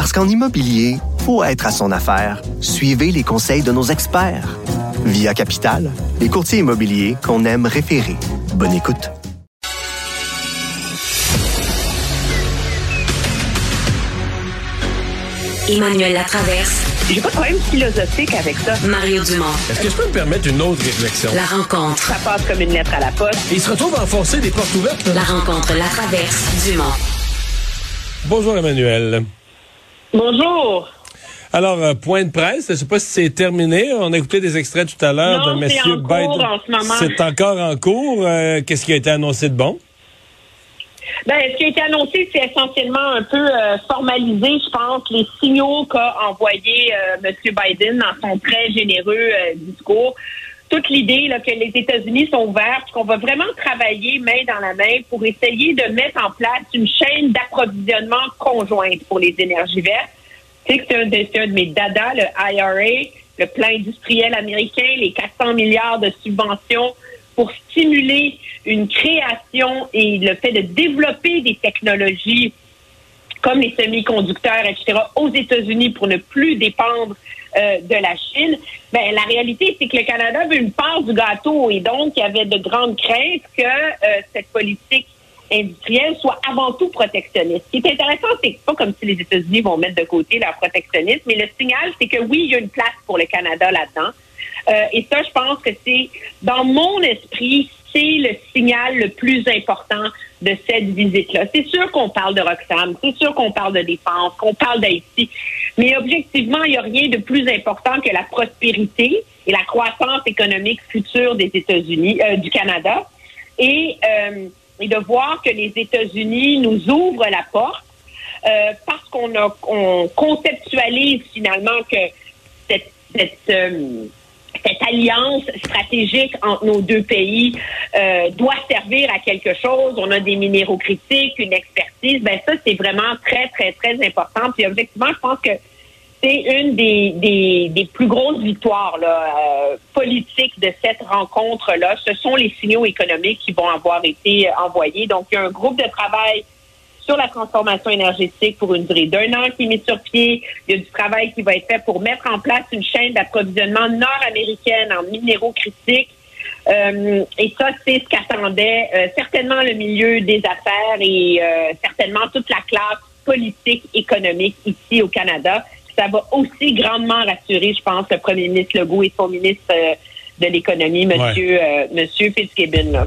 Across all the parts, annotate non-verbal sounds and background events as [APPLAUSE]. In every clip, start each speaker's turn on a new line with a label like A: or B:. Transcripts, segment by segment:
A: Parce qu'en immobilier, faut être à son affaire. Suivez les conseils de nos experts. Via Capital, les courtiers immobiliers qu'on aime référer. Bonne écoute.
B: Emmanuel Latraverse.
C: J'ai pas de problème philosophique avec ça.
B: Mario Dumont.
D: Est-ce que je peux me permettre une autre réflexion?
B: La rencontre.
C: Ça passe comme une lettre à la poste.
D: il se retrouve à enfoncer des portes ouvertes.
B: La rencontre, la traverse, Dumont.
D: Bonjour Emmanuel.
C: Bonjour.
D: Alors, euh, point de presse, je sais pas si c'est terminé. On a écouté des extraits tout à l'heure de M.
C: en cours
D: Biden.
C: en ce moment.
D: C'est encore en cours. Euh, Qu'est-ce qui a été annoncé de bon?
C: Ben, ce qui a été annoncé, c'est essentiellement un peu euh, formalisé, je pense, les signaux qu'a envoyé euh, M. Biden dans son très généreux euh, discours. Toute l'idée là, que les États-Unis sont ouverts, qu'on va vraiment travailler main dans la main pour essayer de mettre en place une chaîne d'approvisionnement conjointe pour les énergies vertes. Tu sais que c'est un, de- c'est de mes dada, le IRA, le plan industriel américain, les 400 milliards de subventions pour stimuler une création et le fait de développer des technologies comme les semi-conducteurs, etc., aux États-Unis pour ne plus dépendre euh, de la Chine, ben, la réalité, c'est que le Canada veut une part du gâteau et donc il y avait de grandes craintes que euh, cette politique industrielle soit avant tout protectionniste. Ce qui est intéressant, c'est pas comme si les États-Unis vont mettre de côté leur protectionnisme, mais le signal, c'est que oui, il y a une place pour le Canada là-dedans. Euh, et ça, je pense que c'est, dans mon esprit, c'est le signal le plus important de cette visite-là. C'est sûr qu'on parle de Roxham, c'est sûr qu'on parle de défense, qu'on parle d'Haïti, mais objectivement, il n'y a rien de plus important que la prospérité et la croissance économique future des États-Unis, euh, du Canada, et, euh, et de voir que les États-Unis nous ouvrent la porte euh, parce qu'on on conceptualise finalement que cette, cette, euh, cette alliance stratégique entre nos deux pays euh, doit servir à quelque chose. On a des minéraux critiques, une expertise. Ben ça, c'est vraiment très, très, très important. Puis objectivement, je pense que c'est une des, plus grosses victoires euh, politiques de cette rencontre-là. Ce sont les signaux économiques qui vont avoir été envoyés. Donc, il y a un groupe de travail sur la transformation énergétique pour une durée d'un an qui est mis sur pied. Il y a du travail qui va être fait pour mettre en place une chaîne d'approvisionnement nord-américaine en minéraux critiques. Euh, et ça, c'est ce qu'attendait euh, certainement le milieu des affaires et euh, certainement toute la classe politique, économique ici au Canada. Ça va aussi grandement rassurer, je pense, le premier ministre Legault et son ministre de l'économie, monsieur, monsieur Fitzgibbon. Là.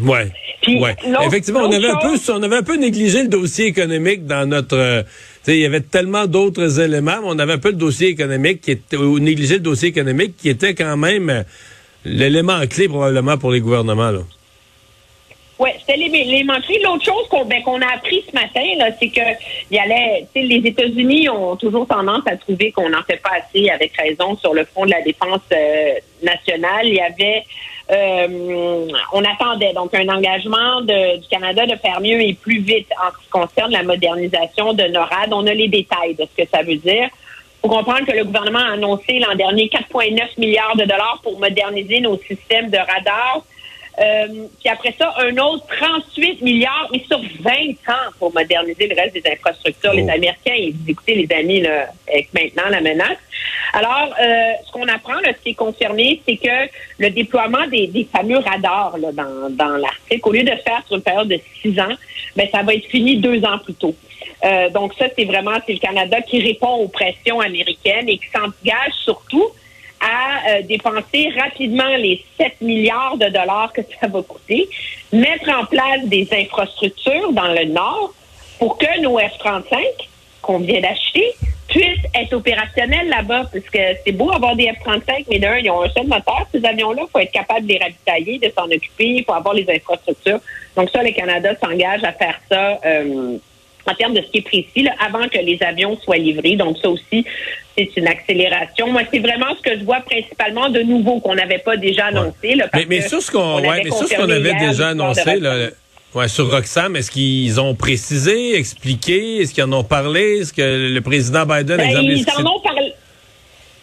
D: Ouais.
C: Puis,
D: ouais. Effectivement, on avait un peu, on avait un peu négligé le dossier économique dans notre. euh, il y avait tellement d'autres éléments, mais on avait un peu le dossier économique qui était, ou négligé le dossier économique qui était quand même euh, l'élément clé probablement pour les gouvernements là.
C: Oui, c'était les manqueries. L'autre chose qu'on ben, a appris ce matin, là, c'est que y allait, les États-Unis ont toujours tendance à trouver qu'on n'en fait pas assez, avec raison, sur le front de la défense euh, nationale. Il y avait, euh, on attendait donc un engagement de- du Canada de faire mieux et plus vite en ce qui concerne la modernisation de NORAD. On a les détails de ce que ça veut dire. Faut comprendre que le gouvernement a annoncé l'an dernier 4,9 milliards de dollars pour moderniser nos systèmes de radars. Euh, puis après ça, un autre 38 milliards, mais sur 20 ans pour moderniser le reste des infrastructures.
D: Oh.
C: Les Américains, ils disent, écoutez, les amis, là, avec maintenant la menace. Alors, euh, ce qu'on apprend, là, ce qui est confirmé, c'est que le déploiement des, des fameux radars là, dans, dans l'Arctique, au lieu de faire sur une période de six ans, ben, ça va être fini deux ans plus tôt. Euh, donc ça, c'est vraiment c'est le Canada qui répond aux pressions américaines et qui s'engage surtout à euh, dépenser rapidement les 7 milliards de dollars que ça va coûter, mettre en place des infrastructures dans le Nord pour que nos F-35 qu'on vient d'acheter puissent être opérationnels là-bas, parce que c'est beau avoir des F-35, mais d'un, ils ont un seul moteur, ces avions-là, il faut être capable de les ravitailler, de s'en occuper, il faut avoir les infrastructures. Donc ça, le Canada s'engage à faire ça euh, en termes de ce qui est précis, là, avant que les avions soient livrés. Donc, ça aussi, c'est une accélération. Moi, c'est vraiment ce que je vois principalement de nouveau qu'on n'avait pas déjà annoncé. Là,
D: mais, mais sur ce qu'on ouais, avait déjà annoncé, là, ouais, sur Roxham, est-ce qu'ils ont précisé, expliqué, est-ce qu'ils en ont parlé, est-ce que le président Biden,
C: ben,
D: exemple,
C: ils en ont parlé.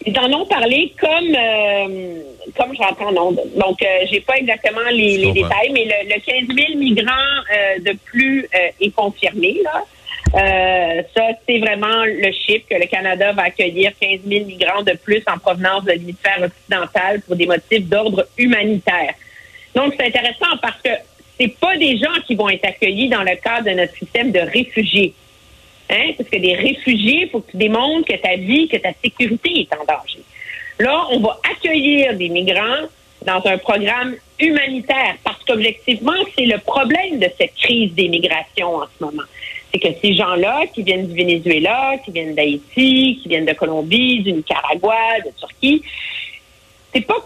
C: Ils en ont parlé comme euh, comme j'entends non. Donc euh, j'ai pas exactement les, les détails, mais le, le 15 000 migrants euh, de plus euh, est confirmé là. Ça, c'est vraiment le chiffre que le Canada va accueillir 15 000 migrants de plus en provenance de l'hémisphère occidental pour des motifs d'ordre humanitaire. Donc, c'est intéressant parce que c'est pas des gens qui vont être accueillis dans le cadre de notre système de réfugiés. Hein? Parce que des réfugiés, il faut que tu démontres que ta vie, que ta sécurité est en danger. Là, on va accueillir des migrants dans un programme humanitaire parce qu'objectivement, c'est le problème de cette crise des migrations en ce moment. C'est que ces gens-là qui viennent du Venezuela, qui viennent d'Haïti, qui viennent de Colombie, du Nicaragua, de Turquie, c'est pas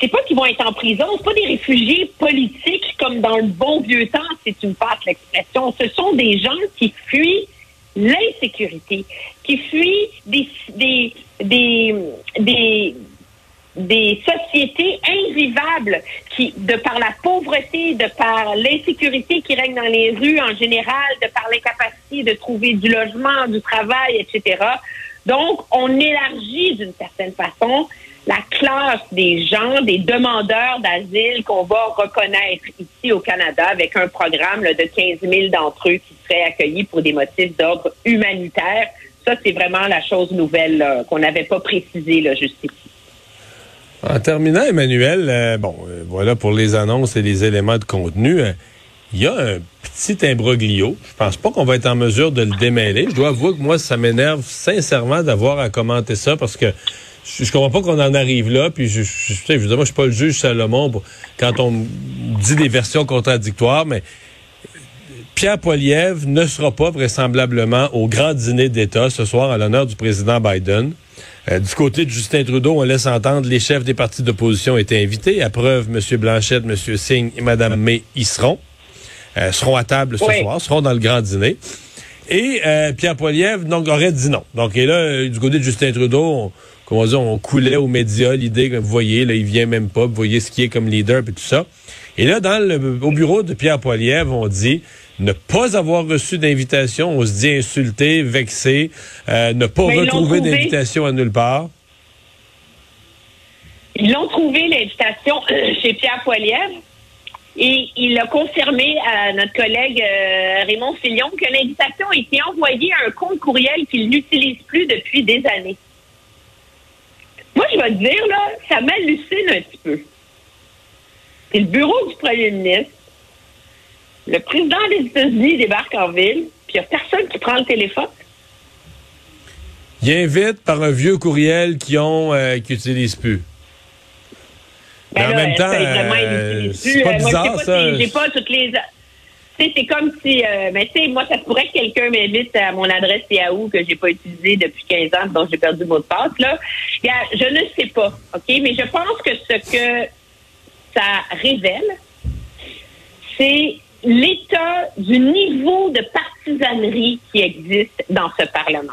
C: c'est pas qu'ils vont être en prison, c'est pas des réfugiés politiques comme dans le bon vieux temps, tu me passes l'expression. Ce sont des gens qui fuient l'insécurité, qui fuient des, des, des, des, des sociétés invivables qui, de par la pauvreté, de par l'insécurité qui règne dans les rues en général, de par l'incapacité de trouver du logement, du travail, etc. Donc, on élargit d'une certaine façon la classe des gens, des demandeurs d'asile qu'on va reconnaître ici au Canada avec un programme de 15 000 d'entre eux qui seraient accueillis pour des motifs d'ordre humanitaire. Ça, c'est vraiment la chose nouvelle qu'on n'avait pas précisée là, juste ici.
D: En terminant, Emmanuel, euh, bon, euh, voilà pour les annonces et les éléments de contenu. Euh, il y a un petit imbroglio. Je pense pas qu'on va être en mesure de le démêler. Je dois avouer que moi, ça m'énerve sincèrement d'avoir à commenter ça parce que je, je comprends pas qu'on en arrive là. Puis je, je, suis pas le juge Salomon quand on dit des versions contradictoires, mais Pierre Poilievre ne sera pas vraisemblablement au grand dîner d'État ce soir à l'honneur du président Biden. Euh, du côté de Justin Trudeau, on laisse entendre les chefs des partis d'opposition étaient invités. À preuve, M. Blanchette, M. Singh et Mme May y seront. Euh, seront à table ce soir, seront dans le grand dîner. Et euh, Pierre Poilievre donc, aurait dit non. Donc, et là, du côté de Justin Trudeau, on, comment dire, on coulait aux médias l'idée que vous voyez, là, il vient même pas, vous voyez ce qui est comme leader et tout ça. Et là, dans le, au bureau de Pierre Poilievre, on dit ne pas avoir reçu d'invitation, on se dit insulté, vexé, euh, ne pas retrouver d'invitation à nulle part.
C: Ils l'ont trouvé l'invitation euh, chez Pierre Poilievre et il a confirmé à notre collègue euh, Raymond Fillon que l'invitation a été envoyée à un compte courriel qu'il n'utilise plus depuis des années. Moi, je vais te dire, là, ça m'hallucine un petit peu. C'est le bureau du premier ministre le président des États-Unis débarque en ville, puis il n'y a personne qui prend le téléphone.
D: Il invite par un vieux courriel qu'ils ont, euh, qu'ils n'utilisent plus.
C: Ben Mais en même temps, euh, c'est pas bizarre, pas ça. J'ai pas toutes les... c'est comme si, euh, mais tu sais, moi, ça pourrait que quelqu'un m'invite à mon adresse Yahoo que j'ai pas utilisée depuis 15 ans, donc j'ai perdu le mot de passe, là. Je ne sais pas, OK? Mais je pense que ce que ça révèle, c'est l'état du niveau de partisanerie qui existe dans ce Parlement.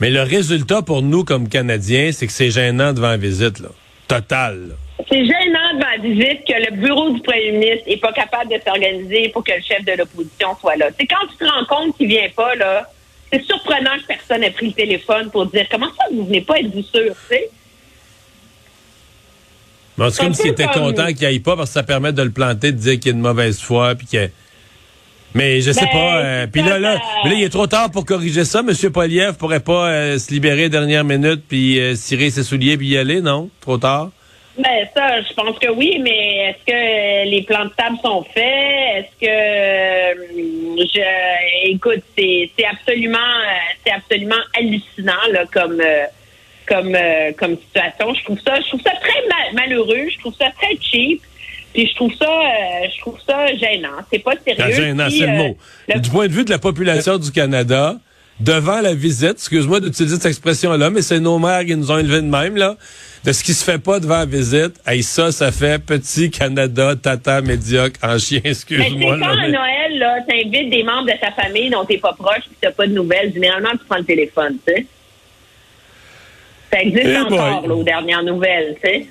D: Mais le résultat pour nous comme Canadiens, c'est que c'est gênant devant la visite, là. Total.
C: C'est gênant devant la visite que le bureau du premier ministre n'est pas capable de s'organiser pour que le chef de l'opposition soit là. C'est quand tu te rends compte qu'il vient pas, là, c'est surprenant que personne ait pris le téléphone pour dire comment ça vous venez pas, êtes-vous sûr, tu sais?
D: c'est comme s'il était content qu'il aille pas parce que ça permet de le planter, de dire qu'il y a une mauvaise foi, puis qu'il mais je sais ben, pas. Euh, puis là, là, mais là, il est trop tard pour corriger ça. Monsieur Poliev pourrait pas euh, se libérer dernière minute puis euh, cirer ses souliers puis y aller, non? Trop tard?
C: Ben ça, je pense que oui, mais est-ce que les plans de table sont faits? Est-ce que je écoute, c'est absolument c'est absolument hallucinant là comme comme comme situation. Je trouve ça je trouve ça très malheureux, je trouve ça très cheap. Puis je trouve ça, euh, je trouve ça gênant. C'est pas sérieux.
D: gênant, c'est le euh, mot. Du point de vue de la population du Canada, devant la visite, excuse-moi d'utiliser cette expression-là, mais c'est nos mères qui nous ont élevés de même, là, de ce qui se fait pas devant la visite. Et ça, ça fait petit Canada, tata, médiocre, en chien, excuse-moi.
C: Mais quand à Noël, là, t'invites des membres de ta famille dont t'es pas proche tu t'as pas de nouvelles, généralement, tu prends le téléphone, tu sais. Ça existe
D: Eh
C: encore,
D: boy.
C: là, aux dernières nouvelles, tu sais.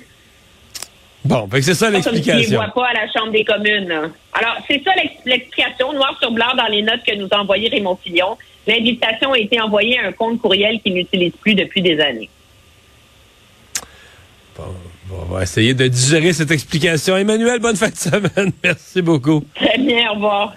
D: Bon, c'est ça
C: comme
D: l'explication.
C: vois pas à la Chambre des communes. Alors, c'est ça l'ex- l'explication, noir sur blanc dans les notes que nous a envoyé Raymond Fillon. L'invitation a été envoyée à un compte courriel qu'il n'utilise plus depuis des années.
D: Bon, bon, on va essayer de digérer cette explication. Emmanuel, bonne fin de semaine. [LAUGHS] Merci beaucoup.
C: Très bien, au revoir.